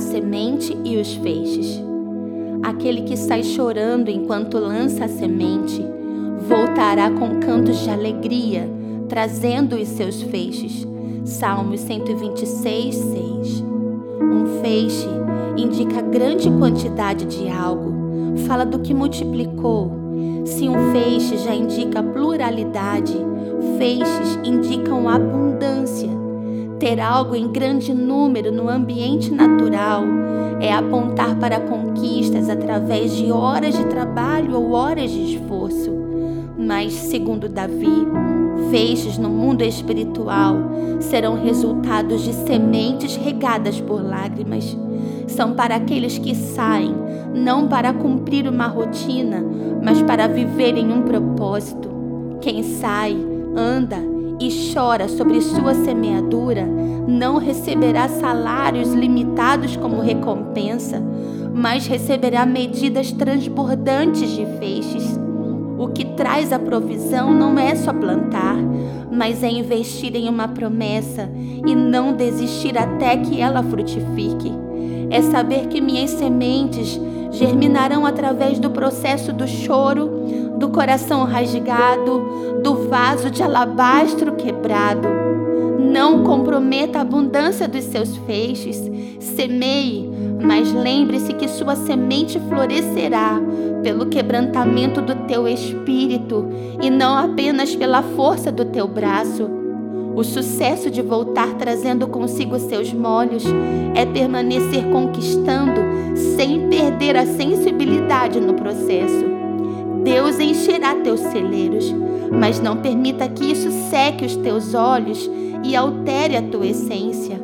semente e os feixes. Aquele que sai chorando enquanto lança a semente, voltará com cantos de alegria, trazendo os seus feixes. Salmos 126, 6. Um feixe indica grande quantidade de algo, fala do que multiplicou. Se um feixe já indica pluralidade, feixes indicam abundância. Ter algo em grande número no ambiente natural é apontar para conquistas através de horas de trabalho ou horas de esforço. Mas, segundo Davi, feixes no mundo espiritual serão resultados de sementes regadas por lágrimas. São para aqueles que saem, não para cumprir uma rotina, mas para viver em um propósito. Quem sai, anda e chora sobre sua semeadura, não receberá salários limitados como recompensa, mas receberá medidas transbordantes de feixes. O que traz a provisão não é só plantar, mas é investir em uma promessa e não desistir até que ela frutifique. É saber que minhas sementes germinarão através do processo do choro, do coração rasgado, do vaso de alabastro quebrado. Não comprometa a abundância dos seus feixes, semeie, mas lembre-se que sua semente florescerá pelo quebrantamento do teu espírito e não apenas pela força do teu braço. O sucesso de voltar trazendo consigo seus molhos é permanecer conquistando sem perder a sensibilidade no processo. Deus encherá teus celeiros, mas não permita que isso seque os teus olhos e altere a tua essência.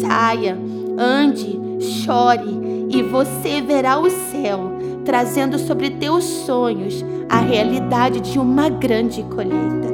Saia, ande, chore e você verá o céu trazendo sobre teus sonhos a realidade de uma grande colheita.